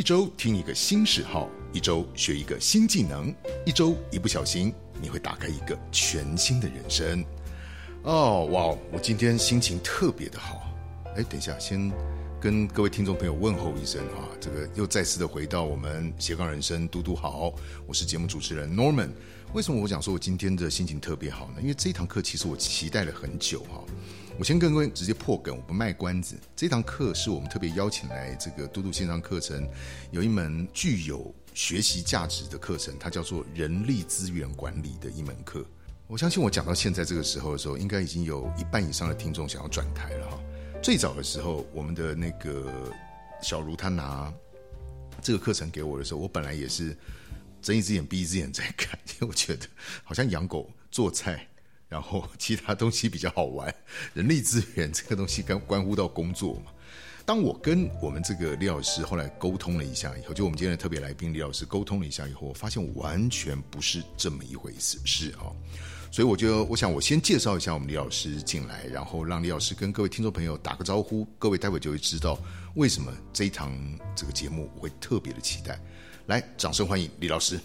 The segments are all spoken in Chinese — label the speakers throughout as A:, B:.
A: 一周听一个新嗜好，一周学一个新技能，一周一不小心，你会打开一个全新的人生。哦，哇！我今天心情特别的好。哎，等一下，先跟各位听众朋友问候一声啊！这个又再次的回到我们斜杠人生，嘟嘟好，我是节目主持人 Norman。为什么我讲说我今天的心情特别好呢？因为这一堂课其实我期待了很久哈。我先跟各位直接破梗，我不卖关子。这堂课是我们特别邀请来这个嘟嘟线上课程，有一门具有学习价值的课程，它叫做人力资源管理的一门课。我相信我讲到现在这个时候的时候，应该已经有一半以上的听众想要转台了哈。最早的时候，我们的那个小茹她拿这个课程给我的时候，我本来也是睁一只眼闭一只眼在看，因为我觉得好像养狗做菜。然后其他东西比较好玩，人力资源这个东西关关乎到工作嘛。当我跟我们这个李老师后来沟通了一下以后，就我们今天的特别来宾李老师沟通了一下以后，我发现完全不是这么一回事，是啊。所以我就我想我先介绍一下我们李老师进来，然后让李老师跟各位听众朋友打个招呼，各位待会就会知道为什么这一堂这个节目我会特别的期待。来，掌声欢迎李老师。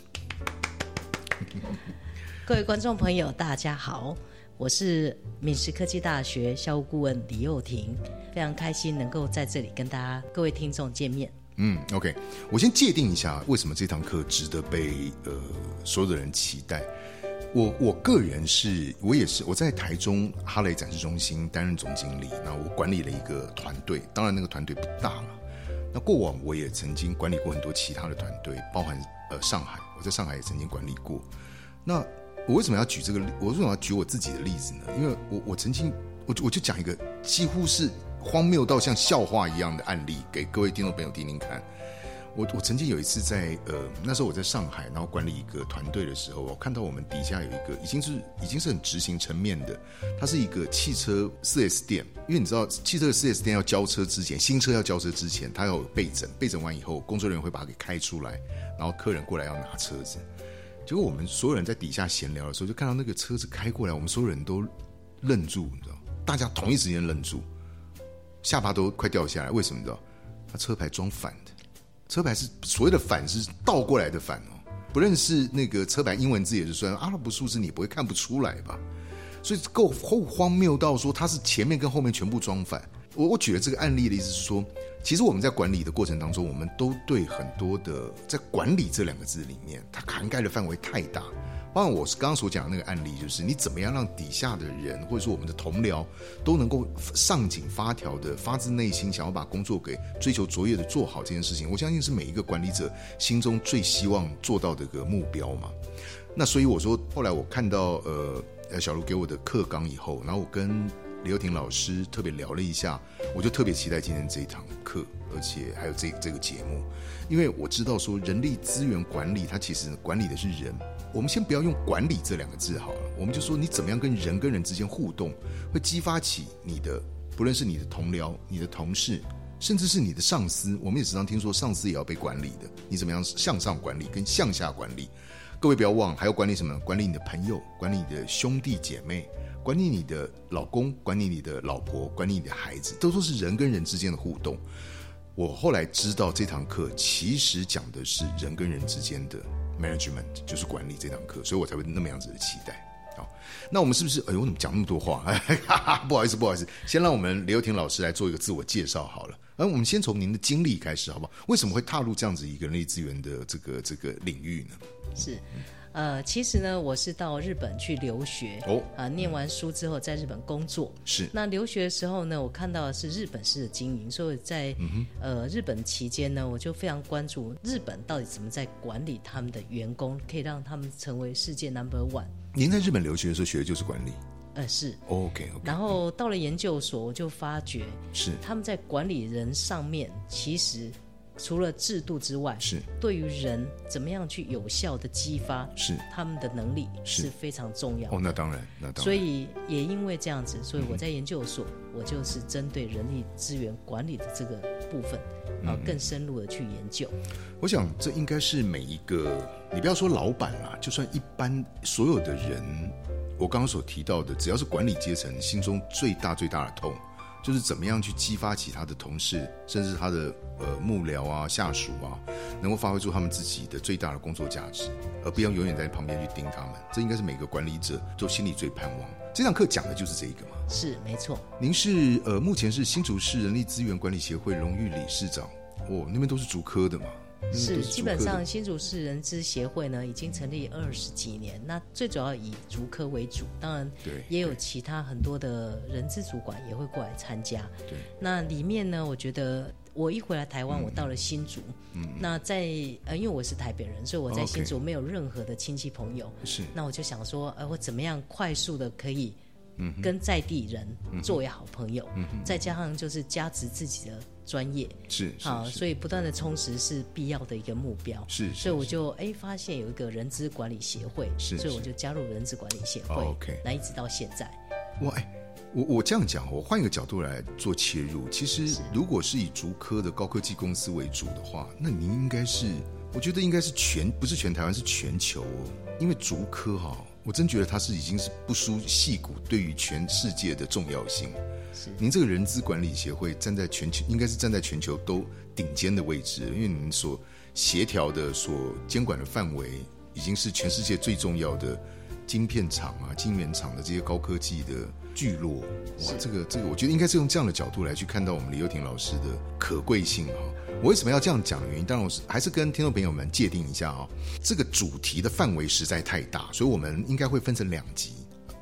B: 各位观众朋友，大家好，我是闽师科技大学校务顾问李幼婷，非常开心能够在这里跟大家各位听众见面。
A: 嗯，OK，我先界定一下为什么这堂课值得被呃所有的人期待。我我个人是，我也是我在台中哈雷展示中心担任总经理，那我管理了一个团队，当然那个团队不大了。那过往我也曾经管理过很多其他的团队，包含呃上海，我在上海也曾经管理过。那我为什么要举这个？我为什么要举我自己的例子呢？因为我我曾经，我我就讲一个几乎是荒谬到像笑话一样的案例给各位听众朋友听听看。我我曾经有一次在呃那时候我在上海，然后管理一个团队的时候，我看到我们底下有一个已经是已经是很执行层面的，它是一个汽车四 S 店。因为你知道汽车四 S 店要交车之前，新车要交车之前，它要备诊，备诊完以后，工作人员会把它给开出来，然后客人过来要拿车子。结果我们所有人在底下闲聊的时候，就看到那个车子开过来，我们所有人都愣住，你知道？大家同一时间愣住，下巴都快掉下来。为什么？你知道？他车牌装反的，车牌是所谓的反是倒过来的反哦。不认识那个车牌英文字也就算，阿拉伯数字你不会看不出来吧？所以够荒谬到说它是前面跟后面全部装反。我我举了这个案例的意思是说。其实我们在管理的过程当中，我们都对很多的在管理这两个字里面，它涵盖的范围太大。包括我是刚刚所讲的那个案例，就是你怎么样让底下的人，或者说我们的同僚，都能够上紧发条的，发自内心想要把工作给追求卓越的做好这件事情。我相信是每一个管理者心中最希望做到的一个目标嘛。那所以我说，后来我看到呃呃小卢给我的课纲以后，然后我跟。李幼婷老师特别聊了一下，我就特别期待今天这一堂课，而且还有这这个节目，因为我知道说人力资源管理，它其实管理的是人。我们先不要用管理这两个字好了，我们就说你怎么样跟人跟人之间互动，会激发起你的，不论是你的同僚、你的同事，甚至是你的上司。我们也时常听说上司也要被管理的，你怎么样向上管理跟向下管理？各位不要忘，还要管理什么？管理你的朋友，管理你的兄弟姐妹。管理你的老公，管理你的老婆，管理你的孩子，都说是人跟人之间的互动。我后来知道这堂课其实讲的是人跟人之间的 management，就是管理这堂课，所以我才会那么样子的期待。好，那我们是不是？哎呦，我怎么讲那么多话？不好意思，不好意思，先让我们刘婷老师来做一个自我介绍好了。而我们先从您的经历开始，好不好？为什么会踏入这样子一个人力资源的这个这个领域呢？
B: 是。呃，其实呢，我是到日本去留学哦，啊，念完书之后在日本工作。
A: 是。
B: 那留学的时候呢，我看到的是日本式的经营，所以在呃日本期间呢，我就非常关注日本到底怎么在管理他们的员工，可以让他们成为世界 number one。
A: 您在日本留学的时候学的就是管理？
B: 呃，是。
A: OK。
B: 然后到了研究所，我就发觉
A: 是
B: 他们在管理人上面其实。除了制度之外，
A: 是
B: 对于人怎么样去有效的激发，
A: 是
B: 他们的能力是非常重要。
A: 哦，那当然，那当然。
B: 所以也因为这样子，所以我在研究所，我就是针对人力资源管理的这个部分，啊，更深入的去研究。
A: 我想这应该是每一个，你不要说老板啦，就算一般所有的人，我刚刚所提到的，只要是管理阶层心中最大最大的痛。就是怎么样去激发起他的同事，甚至他的呃幕僚啊、下属啊，能够发挥出他们自己的最大的工作价值，而不要永远在旁边去盯他们。这应该是每个管理者都心里最盼望。这堂课讲的就是这一个嘛。
B: 是没错。
A: 您是呃，目前是新竹市人力资源管理协会荣誉理事长。哦，那边都是竹科的嘛。
B: 是，基本上新竹市人资协会呢，已经成立二十几年。那最主要以竹科为主，当然
A: 对，
B: 也有其他很多的人资主管也会过来参加。
A: 对，
B: 那里面呢，我觉得我一回来台湾，我到了新竹，嗯，那在呃，因为我是台北人，所以我在新竹没有任何的亲戚朋友。
A: 是，
B: 那我就想说，呃，我怎么样快速的可以，嗯，跟在地人作为好朋友，嗯，再加上就是加持自己的。专业
A: 是
B: 好，所以不断的充实是必要的一个目标。
A: 是，
B: 所以我就哎发现有一个人资管理协会，
A: 是，
B: 所以我就加入人资管理协会。
A: OK，
B: 那一直到现在。
A: 哇，哎，我我这样讲，我换一个角度来做切入。其实，如果是以竹科的高科技公司为主的话，那您应该是，我觉得应该是全，不是全台湾，是全球哦。因为竹科哈，我真觉得它是已经是不输戏骨对于全世界的重要性。您这个人资管理协会站在全球，应该是站在全球都顶尖的位置，因为您所协调的、所监管的范围，已经是全世界最重要的晶片厂啊、晶圆厂的这些高科技的聚落。哇，这个这个，我觉得应该是用这样的角度来去看到我们李幼婷老师的可贵性哈。我为什么要这样讲的原因，当然我是还是跟听众朋友们界定一下啊，这个主题的范围实在太大，所以我们应该会分成两集。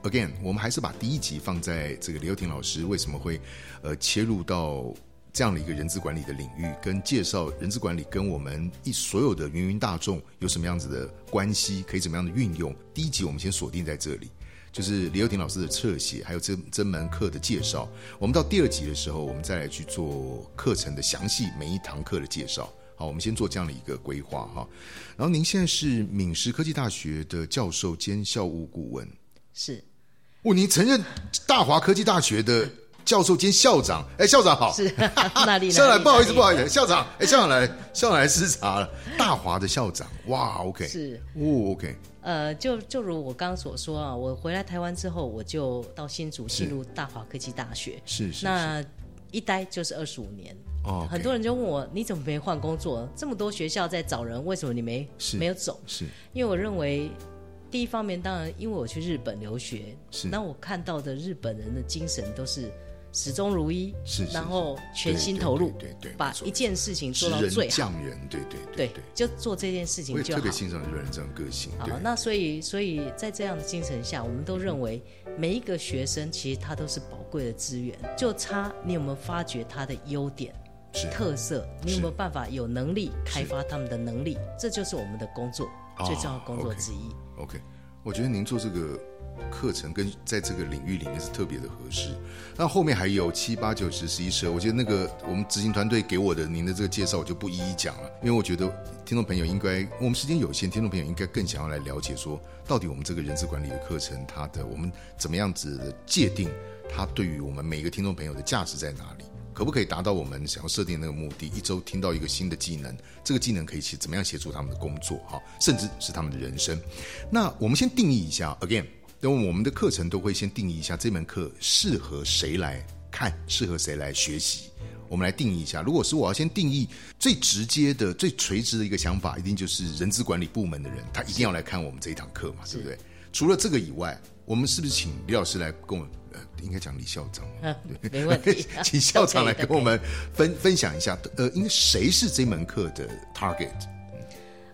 A: Again，我们还是把第一集放在这个李幼婷老师为什么会，呃，切入到这样的一个人资管理的领域，跟介绍人资管理跟我们一所有的芸芸大众有什么样子的关系，可以怎么样的运用。第一集我们先锁定在这里，就是李幼婷老师的侧写，还有这这门课的介绍。我们到第二集的时候，我们再来去做课程的详细每一堂课的介绍。好，我们先做这样的一个规划哈。然后您现在是闽师科技大学的教授兼校务顾问，
B: 是。
A: 哦，您曾任大华科技大学的教授兼校长。哎，校长好。
B: 是 哪里？
A: 校长，不好意思，不好意思，校长。哎，校长来，校长来视察了。大华的校长，哇，OK。
B: 是。
A: 哦，OK。
B: 呃，就就如我刚刚所说啊，我回来台湾之后，我就到新竹进入大华科技大学。
A: 是是。
B: 那一待就是二十五年。
A: 哦。
B: 很多人就问我，你怎么没换工作？这么多学校在找人，为什么你没没有走？
A: 是。
B: 因为我认为。第一方面，当然，因为我去日本留学，
A: 是
B: 那我看到的日本人的精神都是始终如一，
A: 是
B: 然后全心投入，
A: 对对，
B: 把一件事情做到最好。
A: 匠人，对
B: 对对，就做这件事情就
A: 好。特别欣赏日本人这种个性。
B: 好，那所以所以在这样的精神下，我们都认为每一个学生其实他都是宝贵的资源，就差你有没有发掘他的优点、特色，你有没有办法有能力开发他们的能力，这就是我们的工作。最重要工作之一。
A: OK，我觉得您做这个课程跟在这个领域里面是特别的合适。那后面还有七八九十十一十二，我觉得那个我们执行团队给我的您的这个介绍，我就不一一讲了，因为我觉得听众朋友应该我们时间有限，听众朋友应该更想要来了解说，到底我们这个人事管理的课程，它的我们怎么样子的界定，它对于我们每一个听众朋友的价值在哪里？可不可以达到我们想要设定那个目的？一周听到一个新的技能，这个技能可以协怎么样协助他们的工作？哈，甚至是他们的人生。那我们先定义一下，again，因为我们的课程都会先定义一下这门课适合谁来看，适合谁来学习。我们来定义一下，如果是我要先定义最直接的、最垂直的一个想法，一定就是人资管理部门的人，他一定要来看我们这一堂课嘛，对不对？除了这个以外，我们是不是请李老师来跟我？呃，应该讲李校长，对
B: 没问题，
A: 请校长来 跟我们分分享一下。呃，应该谁是这门课的 target？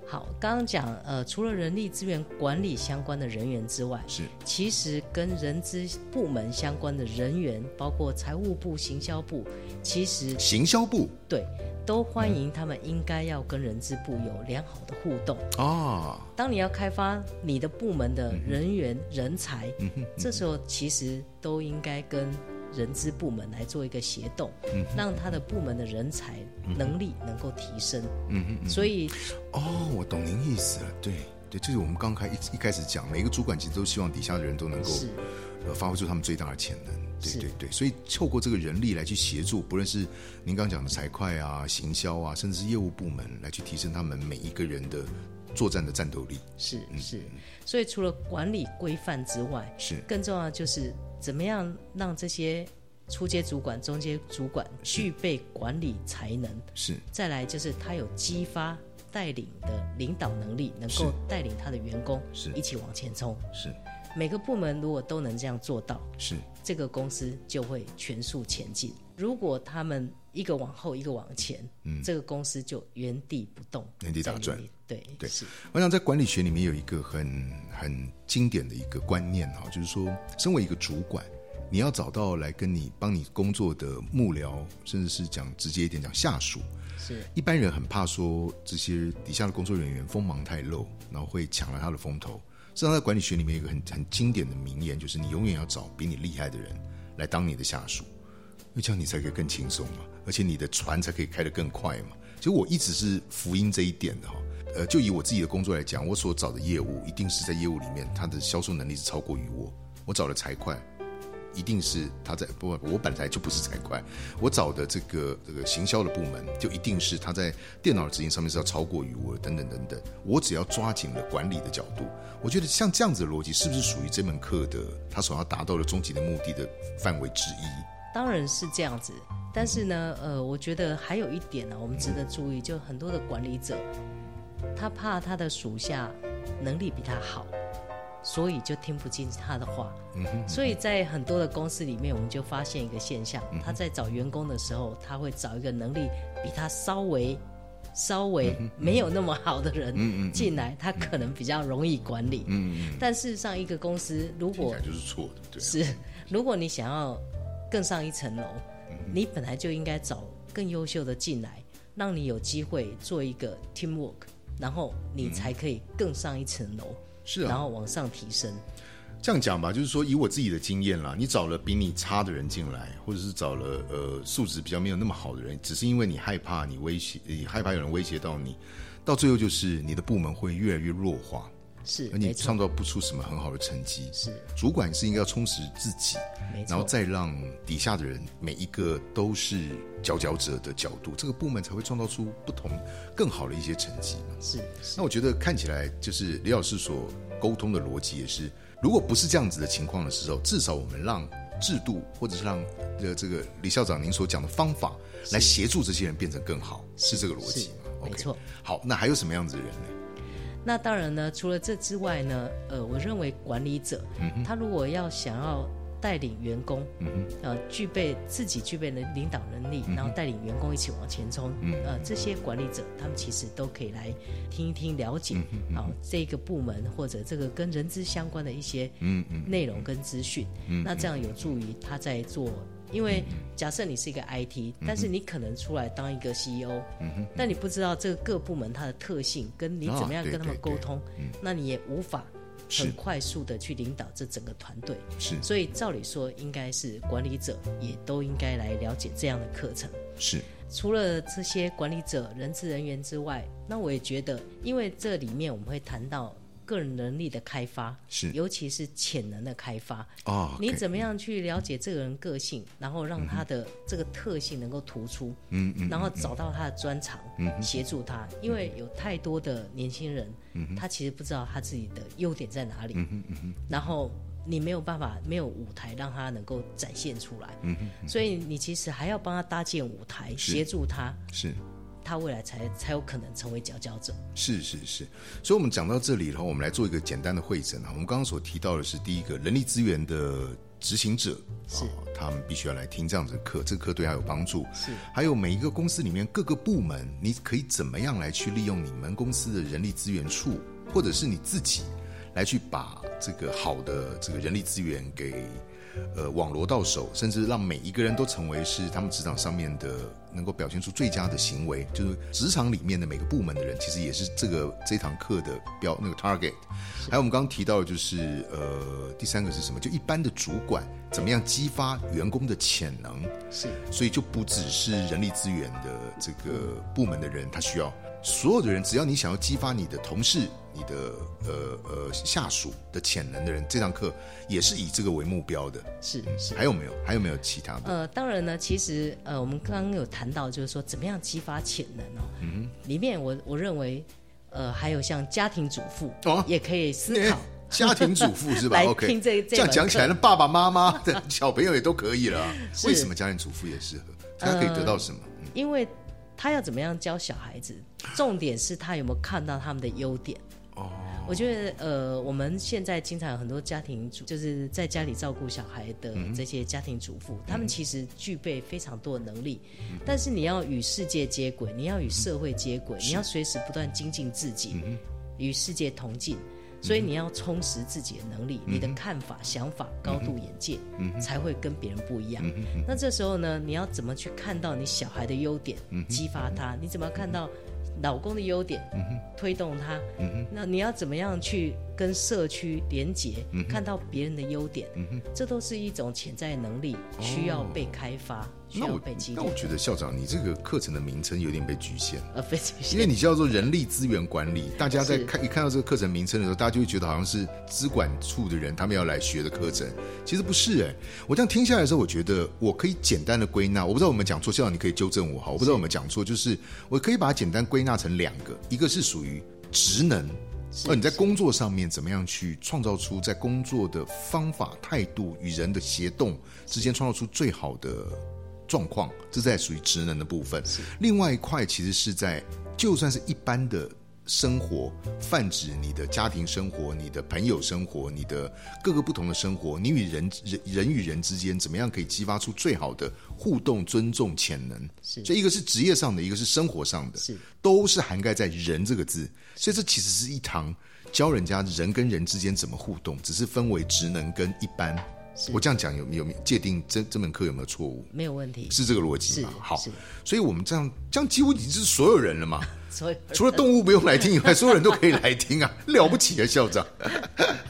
B: 好，刚刚讲，呃，除了人力资源管理相关的人员之外，
A: 是
B: 其实跟人资部门相关的人员，包括财务部、行销部，其实
A: 行销部
B: 对。都欢迎他们，应该要跟人资部有良好的互动
A: 哦。
B: 当你要开发你的部门的人员人才，这时候其实都应该跟人资部门来做一个协动，让他的部门的人才能力能够提升。
A: 嗯嗯嗯。
B: 所以，
A: 哦，我懂您意思了。对对，就是我们刚开一一开始讲，每个主管其实都希望底下的人都能够呃发挥出他们最大的潜能。对对对，所以透过这个人力来去协助，不论是您刚讲的财会啊、行销啊，甚至是业务部门，来去提升他们每一个人的作战的战斗力。
B: 是是，所以除了管理规范之外，
A: 是
B: 更重要的就是怎么样让这些初阶主管、中阶主管具备管理才能，
A: 是。
B: 再来就是他有激发带领的领导能力，能够带领他的员工
A: 是。
B: 一起往前冲。
A: 是。
B: 每个部门如果都能这样做到，
A: 是。
B: 这个公司就会全速前进。如果他们一个往后，一个往前，嗯，这个公司就原地不动，
A: 原地打转。
B: 对
A: 对，
B: 是。
A: 我想在管理学里面有一个很很经典的一个观念哈，就是说，身为一个主管，你要找到来跟你帮你工作的幕僚，甚至是讲直接一点讲下属。
B: 是
A: 一般人很怕说这些底下的工作人员锋芒太露，然后会抢了他的风头。实际上，在管理学里面有一个很很经典的名言，就是你永远要找比你厉害的人来当你的下属，因为这样你才可以更轻松嘛，而且你的船才可以开得更快嘛。其实我一直是福音这一点的哈。呃，就以我自己的工作来讲，我所找的业务一定是在业务里面，他的销售能力是超过于我。我找的财会。一定是他在不，我本来就不是财会，我找的这个这个行销的部门，就一定是他在电脑的执行上面是要超过于我等等等等。我只要抓紧了管理的角度，我觉得像这样子的逻辑，是不是属于这门课的他所要达到的终极的目的的范围之一？
B: 当然是这样子，但是呢，呃，我觉得还有一点呢，我们值得注意，就很多的管理者，他怕他的属下能力比他好。所以就听不进他的话，所以在很多的公司里面，我们就发现一个现象：他在找员工的时候，他会找一个能力比他稍微、稍微没有那么好的人进来，他可能比较容易管理。但事实上，一个公司如果
A: 就是错的，
B: 是如果你想要更上一层楼，你本来就应该找更优秀的进来，让你有机会做一个 teamwork，然后你才可以更上一层楼。
A: 是啊，
B: 然后往上提升。
A: 这样讲吧，就是说以我自己的经验啦，你找了比你差的人进来，或者是找了呃素质比较没有那么好的人，只是因为你害怕你威胁，你害怕有人威胁到你，到最后就是你的部门会越来越弱化。
B: 是，
A: 而你创造不出什么很好的成绩。
B: 是，
A: 主管是应该要充实自己，
B: 然
A: 后再让底下的人每一个都是佼佼者的角度，这个部门才会创造出不同更好的一些成绩嘛。
B: 是，
A: 那我觉得看起来就是李老师所沟通的逻辑也是，如果不是这样子的情况的时候，至少我们让制度或者是让呃这个李校长您所讲的方法来协助这些人变成更好，是这个逻辑
B: 吗？没错。
A: 好，那还有什么样子的人呢？
B: 那当然呢，除了这之外呢，呃，我认为管理者，他如果要想要带领员工，呃，具备自己具备的领导能力，然后带领员工一起往前冲，呃，这些管理者他们其实都可以来听一听，了解，好这个部门或者这个跟人资相关的一些内容跟资讯，那这样有助于他在做。因为假设你是一个 IT，但是你可能出来当一个 CEO，但你不知道这个各部门它的特性，跟你怎么样跟他们沟通，那你也无法很快速的去领导这整个团队。
A: 是，
B: 所以照理说，应该是管理者也都应该来了解这样的课程。
A: 是，
B: 除了这些管理者、人资人员之外，那我也觉得，因为这里面我们会谈到。个人能力的开发
A: 是，
B: 尤其是潜能的开发。
A: 哦。
B: 你怎么样去了解这个人个性，然后让他的这个特性能够突出，
A: 嗯嗯，
B: 然后找到他的专长，嗯，协助他。因为有太多的年轻人，嗯，他其实不知道他自己的优点在哪里，
A: 嗯嗯嗯
B: 然后你没有办法，没有舞台让他能够展现出来，
A: 嗯
B: 所以你其实还要帮他搭建舞台，协助他，
A: 是。
B: 他未来才才有可能成为佼佼者。
A: 是是是，所以，我们讲到这里，然后我们来做一个简单的会诊啊。我们刚刚所提到的是第一个人力资源的执行者，
B: 是
A: 他们必须要来听这样子的课，这个课对他有帮助。
B: 是，
A: 还有每一个公司里面各个部门，你可以怎么样来去利用你们公司的人力资源处，或者是你自己来去把这个好的这个人力资源给。呃，网罗到手，甚至让每一个人都成为是他们职场上面的能够表现出最佳的行为，就是职场里面的每个部门的人，其实也是这个这堂课的标那个 target。还有我们刚刚提到的就是呃，第三个是什么？就一般的主管怎么样激发员工的潜能？
B: 是，
A: 所以就不只是人力资源的这个部门的人，他需要。所有的人，只要你想要激发你的同事、你的呃呃下属的潜能的人，这堂课也是以这个为目标的。
B: 是是，
A: 还有没有？还有没有其他的？
B: 呃，当然呢，其实呃，我们刚刚有谈到，就是说怎么样激发潜能哦。
A: 嗯
B: 里面我我认为，呃，还有像家庭主妇
A: 哦，
B: 也可以思考
A: 家庭主妇是吧？OK，
B: 听这
A: 样讲起来，
B: 课
A: 那爸爸妈妈的小朋友也都可以了啊。为什么家庭主妇也适合？他可以得到什么？
B: 因为他要怎么样教小孩子，重点是他有没有看到他们的优点。
A: 哦，
B: 我觉得呃，我们现在经常有很多家庭主，就是在家里照顾小孩的
A: 嗯
B: 这些家庭主妇，他们其实具备非常多的能力，
A: 嗯。
B: 但是你要与世界接轨，你要与社会接轨，你要随时不断精进自己，
A: 嗯
B: 与世界同进。所以你要充实自己的能力，
A: 嗯
B: 你的看法、想法、高度、眼界，
A: 嗯
B: 才会跟别人不一样。那这时候呢，你要怎么去看到你小孩的优点，
A: 嗯
B: 激发他？你怎么看到老公的优点，推动他？那你要怎么样去跟社区连结，看到别人的优点？这都是一种潜在能力，需要被开发，需要
A: 那我
B: 被激励
A: 那我。觉得校长，你这个课程的名称有点被局限。
B: 呃，非常
A: 因为你叫做人力资源管理，大家在看一看到这个课程名称的时候，大家就会觉得好像是资管处的人他们要来学的课程，其实不是哎、我这样听下来的时候，我觉得我可以简单的归纳，我不知道我们讲错，校长你可以纠正我哈，我不知道我们讲错，就是我可以把它简单归纳成两个，一个是属于职能。呃，你在工作上面怎么样去创造出在工作的方法、态度与人的协动之间创造出最好的状况，这在属于职能的部分。另外一块其实是在就算是一般的生活，泛指你的家庭生活、你的朋友生活、你的各个不同的生活，你与人人人与人之间怎么样可以激发出最好的互动、尊重潜能？
B: 是
A: 所以一个是职业上的，一个是生活上的，
B: 是
A: 都是涵盖在“人”这个字。所以这其实是一堂教人家人跟人之间怎么互动，只是分为职能跟一般。我这样讲有有没有界定这这门课有没有错误？
B: 没有问题。
A: 是这个逻辑
B: 是
A: 嘛？好，所以我们这样这样几乎已经是所有人了嘛。
B: 所以
A: 除了动物不用来听以外，所有人都可以来听啊，了不起啊，校长。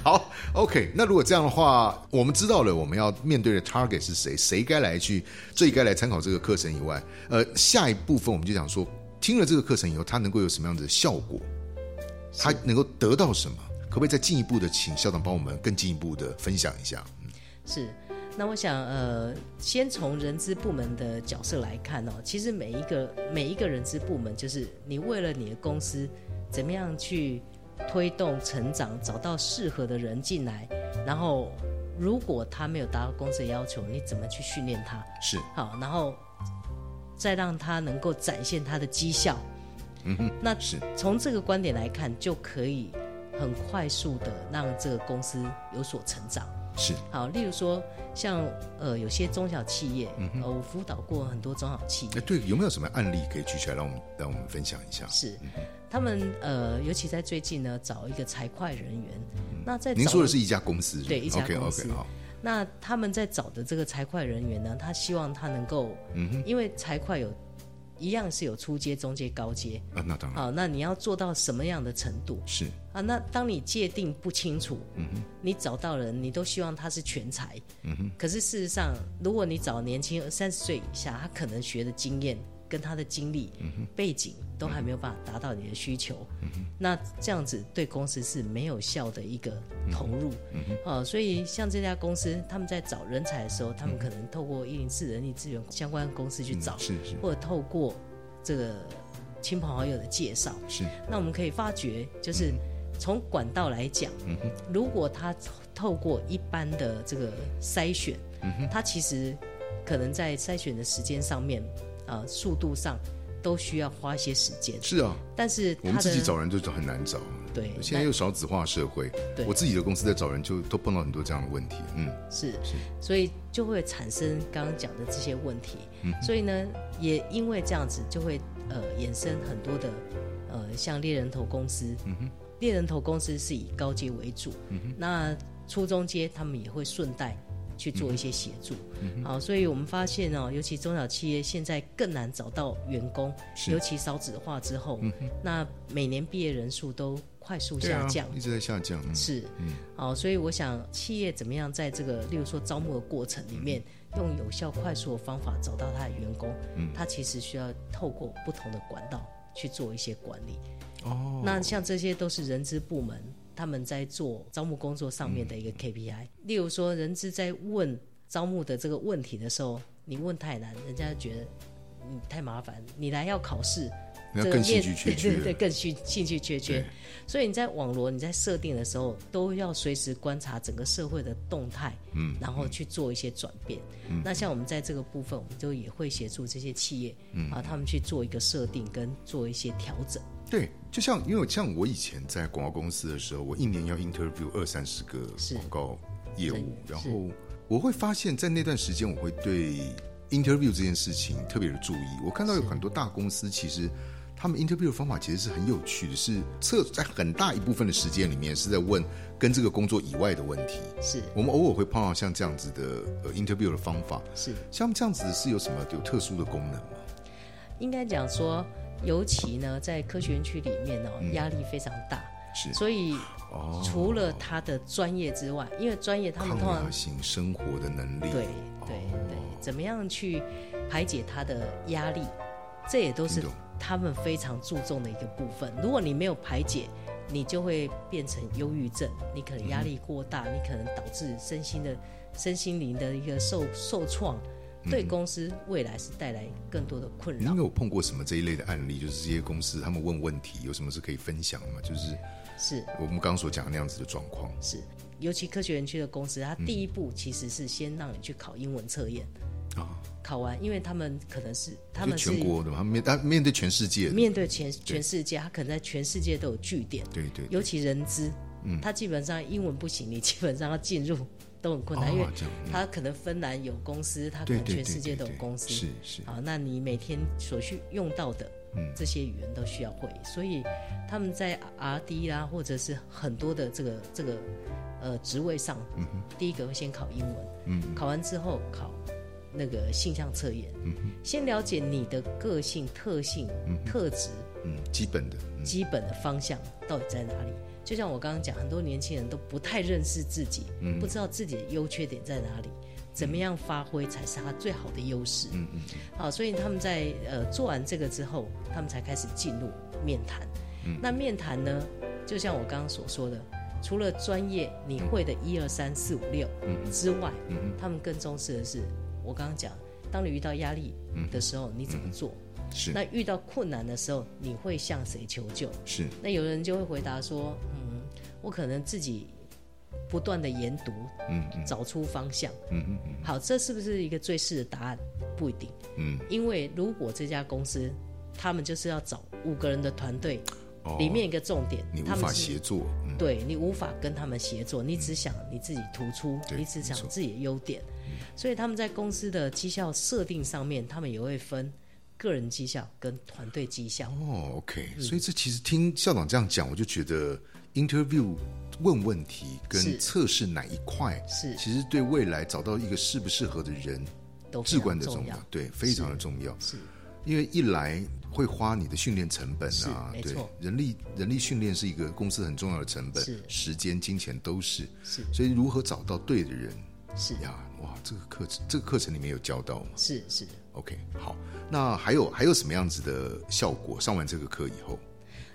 A: 好，OK，那如果这样的话，我们知道了我们要面对的 target 是谁，谁该来去最该来参考这个课程以外，呃，下一部分我们就讲说，听了这个课程以后，他能够有什么样子的效果，他能够得到什么，可不可以再进一步的请校长帮我们更进一步的分享一下？
B: 是，那我想，呃，先从人资部门的角色来看哦，其实每一个每一个人资部门，就是你为了你的公司怎么样去推动成长，找到适合的人进来，然后如果他没有达到公司的要求，你怎么去训练他？
A: 是，
B: 好，然后再让他能够展现他的绩效。嗯哼，那
A: 是
B: 从这个观点来看，就可以很快速的让这个公司有所成长。
A: 是，
B: 好，例如说像呃有些中小企业，
A: 嗯
B: 呃我辅导过很多中小企业。
A: 哎，，对，有没有什么案例可以举起来，让我们让我们分享一下？
B: 是。他们呃尤其在最近呢找一个财会人员，那在找
A: 您说的是一家公司，
B: 对一家公司。那他们在找的这个财会人员呢，他希望他能够，
A: 嗯
B: 因为财会有一样是有初阶、中阶、高阶，
A: 啊，那当然。
B: 好，那你要做到什么样的程度？
A: 是。
B: 啊？那当你界定不清楚，你找到人，你都希望他是全才，可是事实上，如果你找年轻三十岁以下，他可能学的经验跟他的经历、背景都还没有办法达到你的需求，那这样子对公司是没有效的一个投入，哦，所以像这家公司，他们在找人才的时候，他们可能透过一零四人力资源相关公司去找，
A: 是是。
B: 或者透过这个亲朋好友的介绍，
A: 是，
B: 那我们可以发觉，就是从管道来讲，如果他透过一般的这个筛选，他其实可能在筛选的时间上面，呃，速度上都需要花一些时间。
A: 是啊，
B: 但是
A: 我们自己找人就很难找。
B: 对，
A: 现在又少子化社会，
B: 对
A: 我自己的公司在找人就都碰到很多这样的问题。嗯，
B: 是是所以就会产生刚刚讲的这些问题。嗯所以呢，也因为这样子，就会呃衍生很多的呃，像猎人头公司，猎人头公司是以高阶为主，那初中阶他们也会顺带去做一些协助。好，所以我们发现哦，尤其中小企业现在更难找到员工，尤其少子化之后，那每年毕业人数都快速下降。，
A: 一直在下降。嗯
B: 是，好，所以我想企业怎么样在这个，例如说招募的过程里面，用有效、快速的方法找到他的员工，嗯，他其实需要透过不同的管道去做一些管理。
A: 哦，
B: 那像这些都是人资部门他们在做招募工作上面的一个 KPI。例如说，人资在问招募的这个问题的时候，你问太难，人家觉得你太麻烦，你来要考试，
A: 那更兴趣缺缺
B: 对对对，更兴兴趣缺缺。所以你在网罗、你在设定的时候，都要随时观察整个社会的动态，嗯，然后去做一些转变。嗯，那像我们在这个部分，我们就也会协助这些企业，嗯啊，他们去做一个设定跟做一些调整。
A: 对，就像因为像我以前在广告公司的时候，我一年要 interview 二三十个
B: 是
A: 广告业务，然后我会发现，在那段时间，我会对 interview 这件事情特别的注意。我看到有很多大公司，其实他们 interview 的方法其实是很有趣的，是测在很大一部分的时间里面是在问跟这个工作以外的问题。
B: 是
A: 我们偶尔会碰到像这样子的呃 interview 的方法，
B: 是，
A: 像这样子是有什么有特殊的功能吗？
B: 应该讲说，尤其呢，在科学园区里面哦，压力非常大，
A: 是
B: 所以
A: 哦，
B: 除了他的专业之外，因为专业他们
A: 抗
B: 通常
A: 压性生活的能力，
B: 对对对，怎么样去排解他的压力，这也都是他们非常注重的一个部分。如果你没有排解，你就会变成忧郁症，你可能压力过大，你可能导致身心的身心灵的一个受受创，对公司未来是带来更多的困扰
A: 你有。有碰过什么这一类的案例？就是这些公司他们问问题，有什么是可以分享的吗？就是
B: 是
A: 我们刚刚所讲的那样子的状况。
B: 是，尤其科学园区的公司，它第一步其实是先让你去考英文测验。
A: 啊
B: 考完，因为他们可能是他们是
A: 全国的嘛，他面他面对全世界，
B: 面对全全世界，他可能在全世界都有据点，
A: 对对，
B: 尤其人资，他基本上英文不行，你基本上要进入都很困难，
A: 哦
B: 因为他可能芬兰有公司，他可能全世界都有公司，
A: 是是。
B: 好，那你每天所需用到的这些语言都需要会，所以他们在 R D 啦，或者是很多的这个这个呃职位上，第一个会先考英文，考完之后考那个性向测验，先了解你的个性特性、特质。
A: 嗯，基本的，嗯
B: 基本的方向到底在哪里？就像我刚刚讲，很多年轻人都不太认识自己，不知道自己的优缺点在哪里，怎么样发挥才是他最好的优势。嗯嗯。好，所以他们在呃做完这个之后，他们才开始进入面谈。那面谈呢，就像我刚刚所说的，除了专业你会的一二三四五六之外，他们更重视的是我刚刚讲，当你遇到压力的时候，你怎么做？
A: 是。
B: 那遇到困难的时候，你会向谁求救？
A: 是。
B: 那有人就会回答说：“嗯，我可能自己不断的研读，
A: 嗯嗯。
B: 找出方向。
A: 嗯嗯嗯。
B: 好，这是不是一个最适的答案？不一定，
A: 嗯，
B: 因为如果这家公司他们就是要找五个人的团队，
A: 哦
B: 里面一个重点，
A: 你无法协作，嗯。
B: 对你无法跟他们协作，你只想你自己突出，
A: 对
B: 你只想自己的优点，所以他们在公司的绩效设定上面，他们也会分个人绩效跟团队绩效。
A: 哦，OK，所
B: 嗯
A: 以这其实听校长这样讲，我就觉得 interview 问问题跟
B: 是。
A: 测试哪一块，
B: 是。
A: 其实对未来找到一个适不适合的人
B: 都
A: 至关的重要，，对，非常的重要。
B: 是
A: 因为一来会花你的训练成本啊，对人力人力训练是一个公司很重要的成本
B: 是，
A: 时间、金钱都是。
B: 是
A: 所以如何找到对的人
B: 是
A: 呀？哇，这个课程这个课程里面有教到吗
B: 是是。
A: ？OK，好，那还有还有什么样子的效果？上完这个课以后，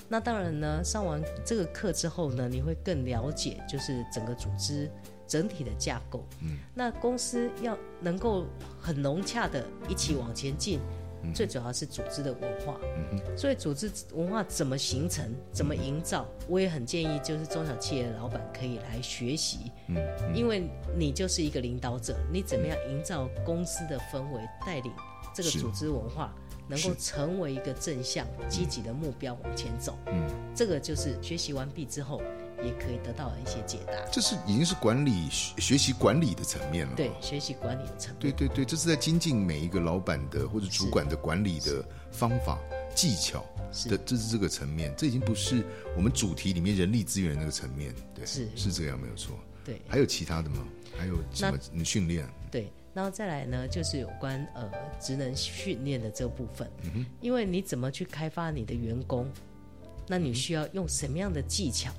B: 那当然呢，上完这个课之后呢，你会更了解就是整个组织整体的架构。嗯，那公司要能够很融洽的一起往前进，最主要是组织的文化。嗯所以组织文化怎么形成，怎么营造，我也很建议就是中小企业的老板可以来学习。嗯，因为你就是一个领导者，你怎么样营造公司的氛围，带领这个组织文化。能够成为一个正向、积极的目标往前走，嗯，这个就是学习完毕之后也可以得到一些解答。
A: 这是已经是管理学学习管理的层面了。
B: 对，学习管理的层面，
A: 对对对，这是在精进每一个老板的或者主管的管理的方法技巧的，这是这个层面，这已经不是我们主题里面人力资源那个层面，对，
B: 是
A: 是这样没有错。
B: 对
A: 还有其他的吗？还有什么训练？
B: 对。然后再来呢，就是有关呃职能训练的这个部分，因为你怎么去开发你的员工，那你需要用什么样的技巧？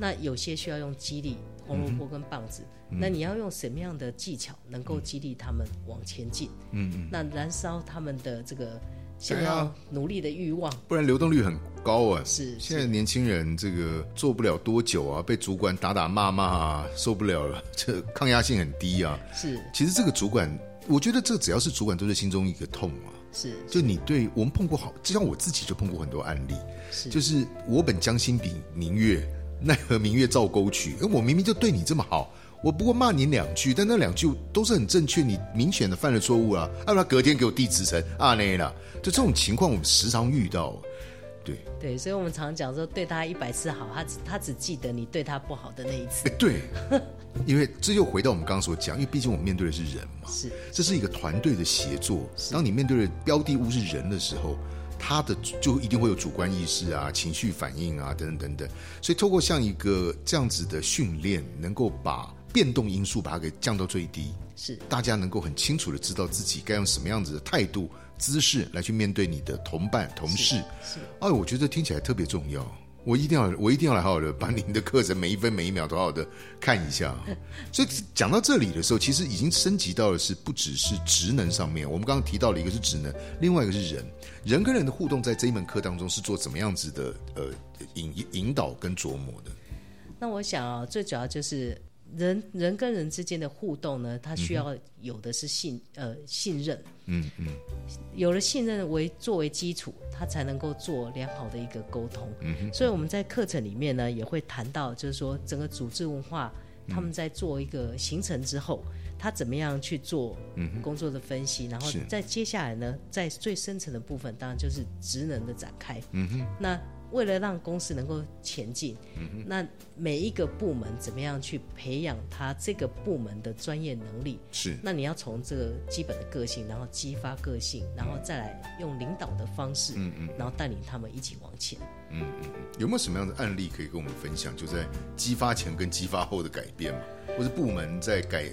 B: 那有些需要用激励红萝卜跟棒子，那你要用什么样的技巧能够激励他们往前进？嗯嗯，那燃烧他们的这个想要努力的欲望。
A: 不然流动率很高啊。
B: 是
A: 现在年轻人这个做不了多久啊，被主管打打骂骂啊，受不了了，这抗压性很低啊。
B: 是
A: 其实这个主管，我觉得这只要是主管，都是心中一个痛啊。
B: 是
A: 就你对我们碰过好，就像我自己就碰过很多案例，
B: 是
A: 就是我本将心比明月，奈何明月照沟渠。而我明明就对你这么好，我不过骂你两句，但那两句都是很正确，你明显的犯了错误啊，要不然隔天给我递辞呈啊那啦，就这种情况我们时常遇到。对，
B: 对，所以我们常讲说，对他一百次好，他只他只记得你对他不好的那一次。
A: 哎，对，因为这又回到我们刚刚所讲，因为毕竟我们面对的是人嘛，
B: 是
A: 这是一个团队的协作。当你面对的标的物是人的时候，他的就一定会有主观意识啊、情绪反应啊等等等等。所以，透过像一个这样子的训练，能够把变动因素把它给降到最低，
B: 是
A: 大家能够很清楚的知道自己该用什么样子的态度、姿势来去面对你的同伴、同事。
B: 是
A: 哎，我觉得听起来特别重要。我一定要，我一定要来好好的把您的课程每一分每一秒都好好的看一下。所以讲到这里的时候，其实已经升级到的是不只是职能上面。我们刚刚提到了一个是职能，另外一个是人，人跟人的互动，在这一门课当中是做怎么样子的呃引引导跟琢磨的。
B: 那我想啊，最主要就是人人跟人之间的互动呢，他需要有的是信、呃信任，
A: 嗯嗯。
B: 有了信任为作为基础，他才能够做良好的一个沟通。嗯所以我们在课程里面呢，也会谈到，就是说整个组织文化，他们在做一个形成之后，他怎么样去做工作的分析，然后在接下来呢，在最深层的部分，当然就是职能的展开。
A: 嗯哼，
B: 那为了让公司能够前进，那每一个部门怎么样去培养他这个部门的专业能力？
A: 是
B: 那你要从这个基本的个性，然后激发个性，然后再来用领导的方式，
A: 嗯嗯
B: 然后带领他们一起往前。
A: 嗯嗯嗯，有没有什么样的案例可以跟我们分享？就在激发前跟激发后的改变嘛，或者部门在改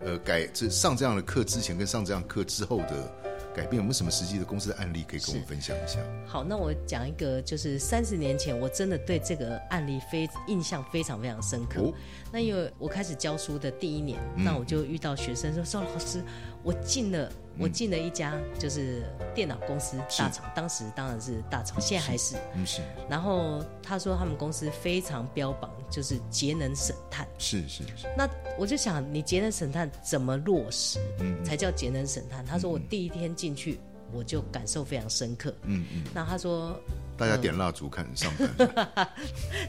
A: 呃改这上这样的课之前跟上这样课之后的改变，有没有什么实际的公司的案例可以跟我们分享一下？
B: 好，那我讲一个，就是三十年前，我真的对这个案例非印象非常非常深刻。
A: 哦
B: 那因为我开始教书的第一年，那我就遇到学生说：“邵老师，我进了，我进了一家就是电脑公司大厂，当时当然是大厂，现在还是。
A: 嗯，是。
B: 然后他说他们公司非常标榜就是节能省碳。
A: 是是是，
B: 那我就想，你节能省碳怎么落实，
A: 嗯
B: 才叫节能省碳？他说我第一天进去，我就感受非常深刻。
A: 嗯嗯，
B: 那他说
A: 大家点蜡烛看上班，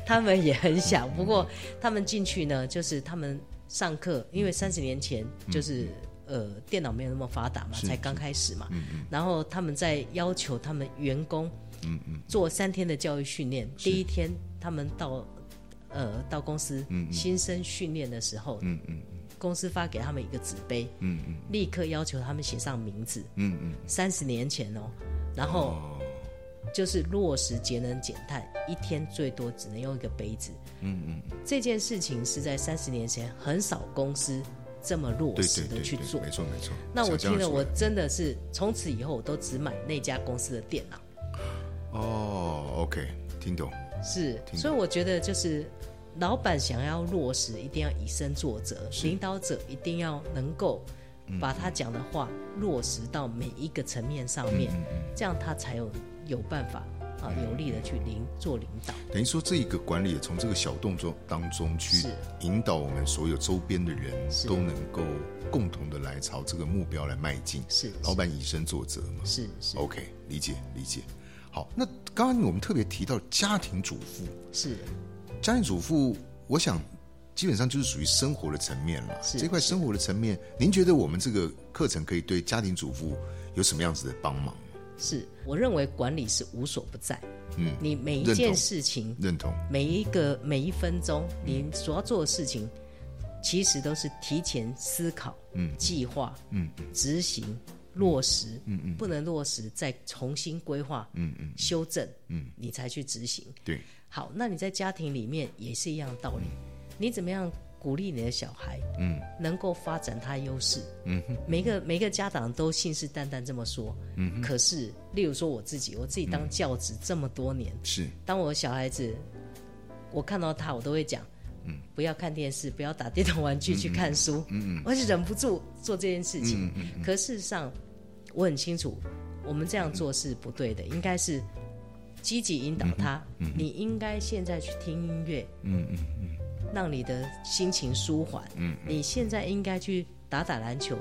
B: 他们也很想，不过他们进去呢，就是他们上课，因为三十年前就是、呃电脑没有那么发达嘛，才刚开始嘛。然后他们在要求他们员工
A: 嗯嗯
B: 做三天的教育训练，第一天他们到呃到公司新生训练的时候，
A: 嗯嗯
B: 公司发给他们一个纸杯，
A: 嗯嗯
B: 立刻要求他们写上名字。
A: 嗯嗯，
B: 三十年前哦，然后
A: 哦，
B: 就是落实节能减碳，一天最多只能用一个杯子。
A: 嗯嗯，
B: 这件事情是在三十年前很少公司这么落
A: 对
B: 实的去做。
A: 没错没错。
B: 那我听了，我真的是从此以后我都只买那家公司的电脑。
A: 哦，OK，听懂，
B: 是，所以我觉得就是老板想要落实，一定要以身作则，领导者一定要能够
A: 嗯
B: 把他讲的话落实到每一个层面上面，
A: 嗯
B: 这样他才有有办法啊有力的去领做领导。
A: 等于说这一个管理从这个小动作当中去引导我们所有周边的人都能够共同的来朝这个目标来迈进。
B: 是
A: 老板以身作则嘛。
B: 是是
A: OK，理解理解。好，那刚刚我们特别提到家庭主妇，
B: 是
A: 家庭主妇，我想基本上就是属于生活的层面了。
B: 是
A: 这块生活的层面，您觉得我们这个课程可以对家庭主妇有什么样子的帮忙？
B: 是，我认为管理是无所不在。
A: 嗯，
B: 你每一件事情，
A: 认同。
B: 每一个每一分钟，你所要做的事情，其实都是提前思考、
A: 嗯
B: 计划、
A: 嗯
B: 执行、落实，
A: 嗯嗯
B: 不能落实再重新规划、
A: 嗯嗯，
B: 修正，
A: 嗯，
B: 你才去执行。
A: 对，
B: 好，那你在家庭里面也是一样的道理，你怎么样鼓励你的小孩，
A: 嗯。
B: 能够发展他优势？
A: 嗯。哼
B: 每个每个家长都信誓旦旦这么说，
A: 嗯。
B: 可是，例如说我自己，我自己当教子这么多年，
A: 是。
B: 当我小孩子，我看到他，我都会讲，
A: 嗯。
B: 不要看电视，不要打电动玩具，去看书，
A: 嗯嗯
B: 我是忍不住做这件事情。
A: 嗯嗯嗯
B: 可事实上，我很清楚，我们这样做是不对的，应该是积极引导他。嗯。你应该现在去听音乐，
A: 嗯嗯嗯
B: 让你的心情舒缓。
A: 嗯
B: 你现在应该去打打篮球，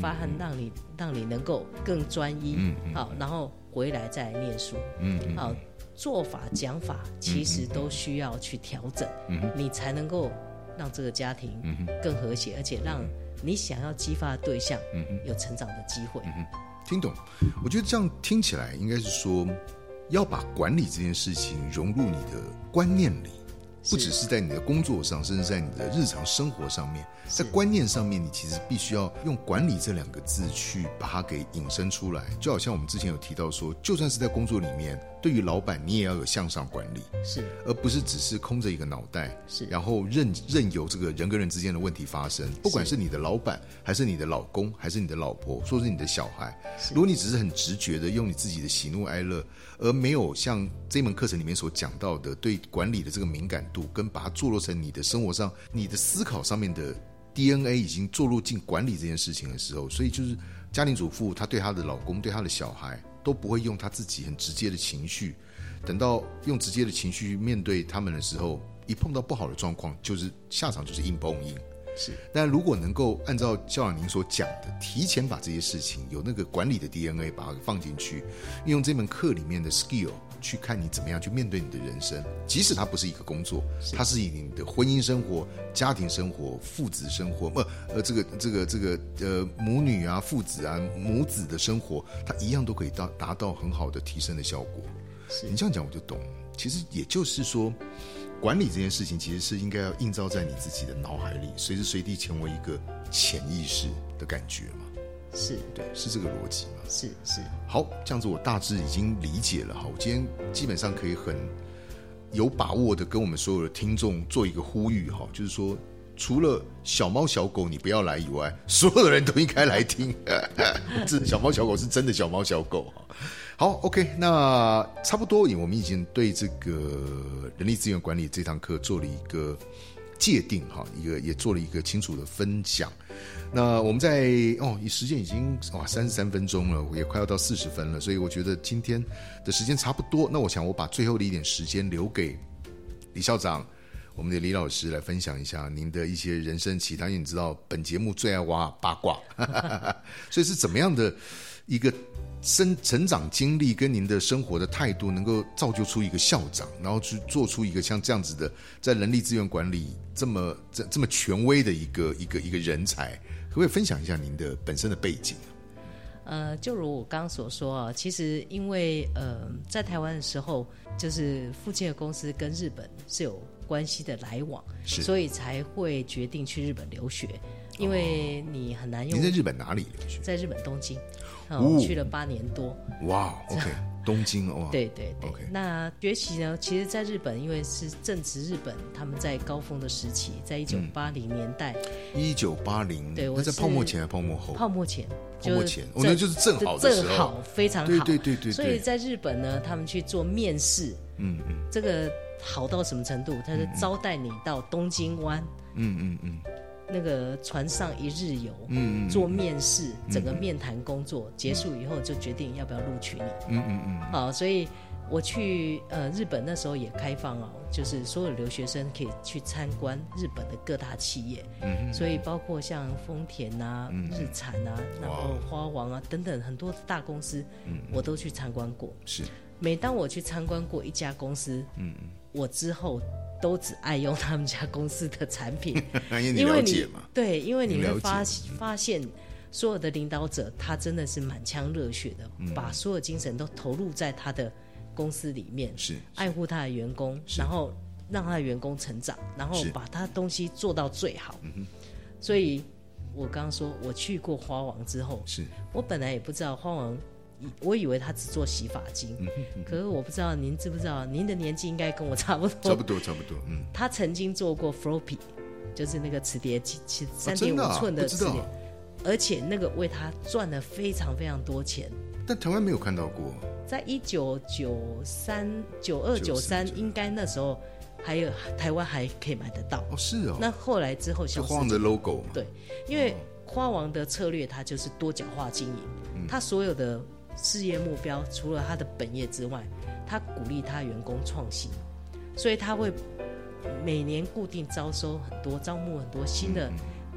B: 发汗让你让你能够更专一，
A: 嗯嗯
B: 好，然后回来再念书，
A: 嗯嗯
B: 好，做法讲法其实都需要去调整，
A: 嗯
B: 你才能够让这个家庭更和谐，而且让你想要激发的对象
A: 嗯
B: 有成长的机会。
A: 听懂？我觉得这样听起来应该是说，要把管理这件事情融入你的观念里，不只是在你的工作上，甚至在你的日常生活上面，在观念上面，你其实必须要用“管理”这两个字去把它给引申出来。就好像我们之前有提到说，就算是在工作里面，对于老板，你也要有向上管理。
B: 是。
A: 而不是只是空着一个脑袋，
B: 是。
A: 然后任任由这个人跟人之间的问题发生，不管是。你的老板，还是你的老公，还是你的老婆，说是你的小孩，如果你只是很直觉的用你自己的喜怒哀乐，而没有像这门课程里面所讲到的对管理的这个敏感度，跟把它做落成你的生活上、你的思考上面的 DNA 已经做入进管理这件事情的时候，所以就是家庭主妇，她对她的老公、对她的小孩都不会用她自己很直接的情绪。等到用直接的情绪面对他们的时候，一碰到不好的状况，就是下场就是硬碰硬。
B: 是。
A: 但如果能够按照校长您所讲的，提前把这些事情有那个管理的 DNA 把它放进去，运用这门课里面的 skill 去看你怎么样去面对你的人生，即使它不是一个工作，它是以你的婚姻生活、家庭生活、父子生活，不呃这个这个这个呃母女啊、父子啊、母子的生活，它一样都可以到达到很好的提升的效果。
B: 是。
A: 你这样讲我就懂，其实也就是说，管理这件事情其实是应该要映照在你自己的脑海里，随时随地成为一个潜意识的感觉嘛。
B: 是
A: 对，是这个逻辑嘛。
B: 是是，
A: 好，这样子我大致已经理解了。哈，我今天基本上可以很有把握的跟我们所有的听众做一个呼吁哈，就是说，除了小猫小狗你不要来以外，所有的人都应该来听。这小猫小狗是真的小猫小狗哈。好，OK，那差不多，我们已经对这个人力资源管理这堂课做了一个界定哈，一个也做了一个清楚的分享。那我们在哦，时间已经哇三十三分钟了，也快要到四十分了，所以我觉得今天的时间差不多。那我想我把最后的一点时间留给李校长，我们的李老师来分享一下您的一些人生奇谈。因为你知道本节目最爱挖八卦，所以是怎么样的一个生成长经历跟您的生活的态度，能够造就出一个校长，然后去做出一个像这样子的在人力资源管理这么这这么权威的一个一个一个人才，可不可以分享一下您的本身的背景？
B: 呃，就如我刚刚所说啊，其实因为呃，在台湾的时候，就是附近的公司跟日本是有关系的来往，
A: 是
B: 所以才会决定去日本留学，因为你很难用
A: 您在日本哪里留学？
B: 在日本东京，呃
A: 哦
B: 我去了八年多。
A: 哇，OK，东京哇，
B: 对对对
A: OK
B: 那学习呢？其实，在日本，因为是正值日本他们在高峰的时期，在一九八零年代、
A: 一九八零，
B: 对我
A: 那在泡沫前还是泡沫后？
B: 泡沫前，
A: 泡沫前哦那就是正好的时候
B: 正好非常好。
A: 对对对对对
B: 所以在日本呢，他们去做面试，
A: 嗯嗯
B: 这个好到什么程度？他是招待你到东京湾。
A: 嗯嗯嗯
B: 那个船上一日游，
A: 嗯嗯
B: 做面试，整个面谈工作结束以后，就决定要不要录取你。
A: 嗯嗯嗯
B: 好，所以我去呃日本那时候也开放哦，就是所有留学生可以去参观日本的各大企业，
A: 嗯
B: 所以包括像丰田啊、日产啊，然后花王啊等等很多大公司，我都去参观过。
A: 是。
B: 每当我去参观过一家公司，
A: 嗯。
B: 我之后都只爱用他们家公司的产品，
A: 因为你
B: 对，因为你会发
A: 解
B: 发现，所有的领导者他真的是满腔热血的，
A: 嗯。
B: 把所有精神都投入在他的公司里面，
A: 是
B: 爱护他的员工，然后让他的员工成长，然后把他东西做到最好。所以，我刚刚说我去过花王之后，
A: 是。
B: 我本来也不知道花王。我以为他只做洗发精，
A: 嗯
B: 可是我不知道您知不知道，您的年纪应该跟我差不多。
A: 差不多差不多，嗯，
B: 他曾经做过 Floppy，就是那个磁碟机，其三点五寸的磁碟，而且那个为他赚了非常非常多钱。
A: 但台湾没有看到过，
B: 在一九九三、九二、九三，应该那时候还有台湾还可以买得到。
A: 哦是哦，
B: 那后来之后消失
A: 是晃的 logo 嘛，
B: 对，因为花王的策略它就是多角化经营，
A: 嗯。
B: 它所有的事业目标除了他的本业之外，他鼓励他员工创新，所以他会每年固定招收很多、招募很多新的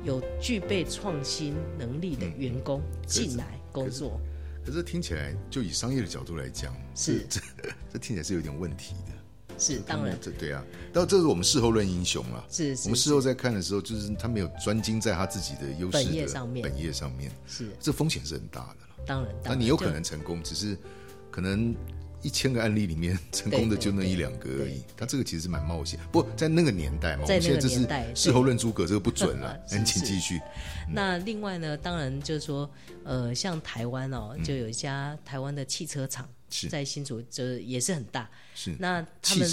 B: 有具备创新能力的员工进来工作。
A: 可是听起来，就以商业的角度来讲，
B: 是
A: 这 这听起来是有点问题的。
B: 是当然，
A: 这对啊，到这是我们事后论英雄了。
B: 是，
A: 我们事后在看的时候，就是他没有专精在他自己的优势
B: 本业上面，
A: 本业上面
B: 是
A: 这风险是很大的
B: 当然，
A: 那你有可能成功，只是可能。一千个案例里面 成功的就那一两个而已，他这个其实是蛮冒险。不在那个年代嘛，我们现在这是事后论诸葛，这个不准了。请继续。
B: 那另外呢，当然就是说，呃，像台湾哦，就有一家台湾的汽车厂。在新竹就是也是很大，
A: 是
B: 那他们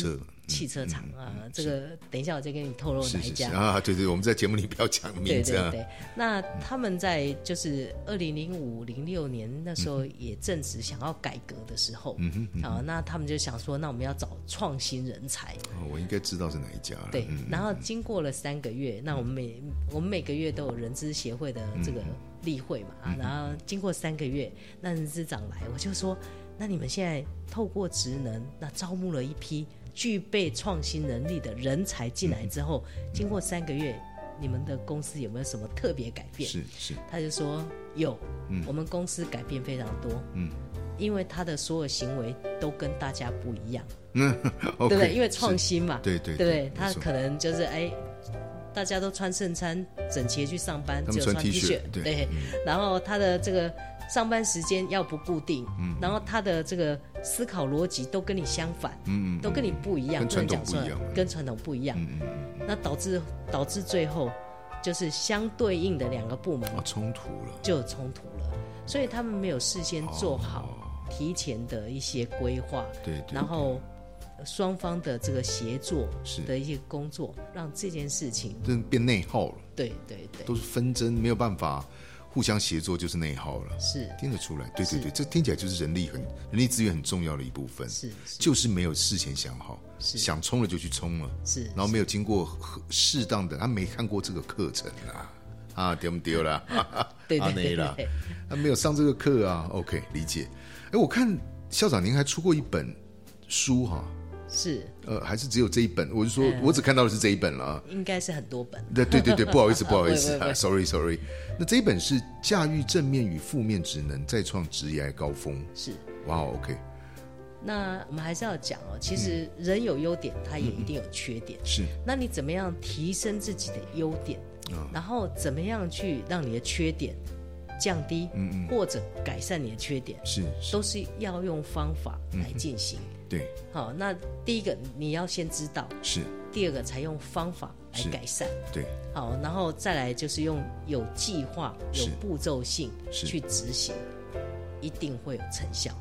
B: 汽车厂啊，这个等一下我再跟你透露哪一家
A: 啊？对对，我们在节目里不要讲名字。
B: 对对对，那他们在就是二零零五零六年那时候也正值想要改革的时候，嗯哼，好，那他们就想说，那我们要找创新人才。
A: 哦，我应该知道是哪一家。
B: 对，然后经过了三个月，那我们每我们每个月都有人资协会的这个例会嘛啊，然后经过三个月，那人资长来，我就说。那你们现在透过职能，那招募了一批具备创新能力的人才进来之后，经过三个月，你们的公司有没有什么特别改变？
A: 是是，
B: 他就说有，嗯，我们公司改变非常多，嗯，因为他的所有行为都跟大家不一样，嗯，对不对？因为创新嘛，
A: 对对
B: 对，他可能就是哎，大家都穿衬衫整齐去上班，只有穿 T 恤，对，然后他的这个。上班时间要不固定，嗯，然后他的这个思考逻辑都跟你相反，嗯都跟你不一样，
A: 跟传统不一样，
B: 跟传统不一样，嗯嗯那导致导致最后就是相对应的两个部门
A: 冲突了，
B: 就有冲突了，所以他们没有事先做好提前的一些规划，
A: 对，
B: 然后双方的这个协作的一些工作，让这件事情
A: 真变内耗了，
B: 对对对，
A: 都是纷争，没有办法。互相协作就是内耗了，
B: 是
A: 听得出来。对对对，这听起来就是人力很人力资源很重要的一部分。
B: 是，
A: 就是没有事前想好，
B: 是
A: 想冲了就去冲了，
B: 是，
A: 然后没有经过适当的，他没看过这个课程啊，啊丢不丢啦？
B: 对 对
A: 对，他没有上这个课啊。OK，理解。哎，我看校长您还出过一本书哈。
B: 是，
A: 呃，还是只有这一本？我是说，我只看到的是这一本了。
B: 应该是很多本。
A: 对对对对，不好意思，不好意思，sorry sorry。那这一本是驾驭正面与负面职能，再创职业高峰。
B: 是，
A: 哇，OK。
B: 那我们还是要讲哦，其实人有优点，他也一定有缺点。
A: 是，
B: 那你怎么样提升自己的优点？然后怎么样去让你的缺点降低？嗯嗯，或者改善你的缺点？
A: 是，
B: 都是要用方法来进行。
A: 对，
B: 好，那第一个你要先知道，
A: 是；
B: 第二个才用方法来改善，
A: 对，
B: 好，然后再来就是用有计划、有步骤性去执行，一定会有成效。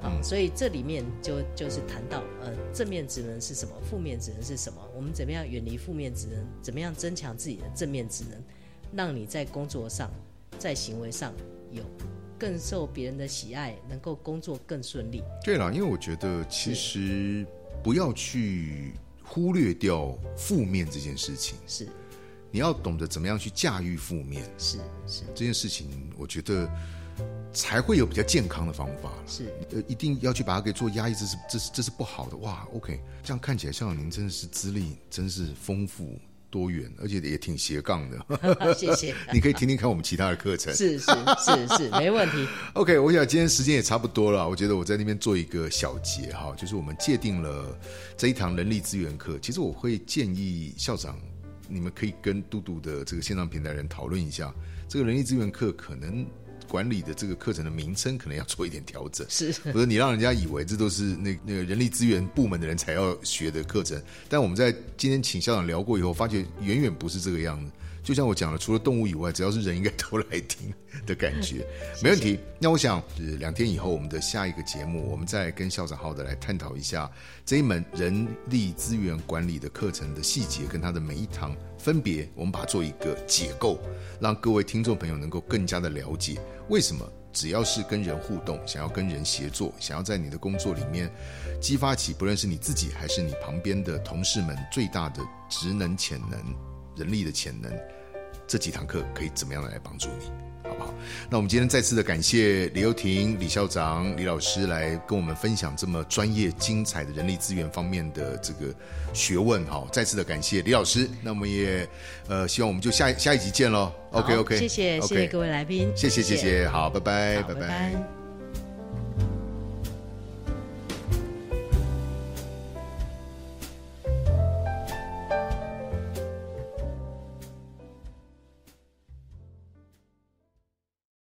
B: 好，所以这里面就就是谈到，呃，正面职能是什么，负面职能是什么，我们怎么样远离负面职能，怎么样增强自己的正面职能，让你在工作上、在行为上有。更受别人的喜爱，能够工作更顺利。
A: 对了，因为我觉得其实不要去忽略掉负面这件事情。
B: 是，
A: 你要懂得怎么样去驾驭负面。
B: 是是，
A: 这件事情我觉得才会有比较健康的方法。
B: 是，
A: 呃，一定要去把它给做压抑，这是这是这是不好的。哇，OK，这样看起来，校长您真的是资历真是丰富。多元，而且也挺斜杠
B: 的。谢谢，
A: 你可以听听看我们其他的课程。
B: 是是是是，没问题。
A: OK，我想今天时间也差不多了，我觉得我在那边做一个小结哈，就是我们界定了这一堂人力资源课。其实我会建议校长，你们可以跟嘟嘟的这个线上平台人讨论一下，这个人力资源课可能。管理的这个课程的名称可能要做一点调整，
B: 是，
A: 不是你让人家以为这都是那那个人力资源部门的人才要学的课程，但我们在今天请校长聊过以后，发觉远远不是这个样子。就像我讲了，除了动物以外，只要是人，应该都来听的感觉，没问题。那我想，两天以后我们的下一个节目，我们再跟校长好的来探讨一下这一门人力资源管理的课程的细节，跟它的每一堂分别，我们把它做一个解构，让各位听众朋友能够更加的了解，为什么只要是跟人互动，想要跟人协作，想要在你的工作里面激发起，不论是你自己还是你旁边的同事们最大的职能潜能。人力的潜能，这几堂课可以怎么样来帮助你好不好？那我们今天再次的感谢李幼婷、李校长、李老师来跟我们分享这么专业、精彩的人力资源方面的这个学问哈。再次的感谢李老师，那我们也呃希望我们就下下一集见喽。OK OK，
B: 谢谢谢谢各位来宾，
A: 谢谢谢谢，好，拜拜
B: 拜拜。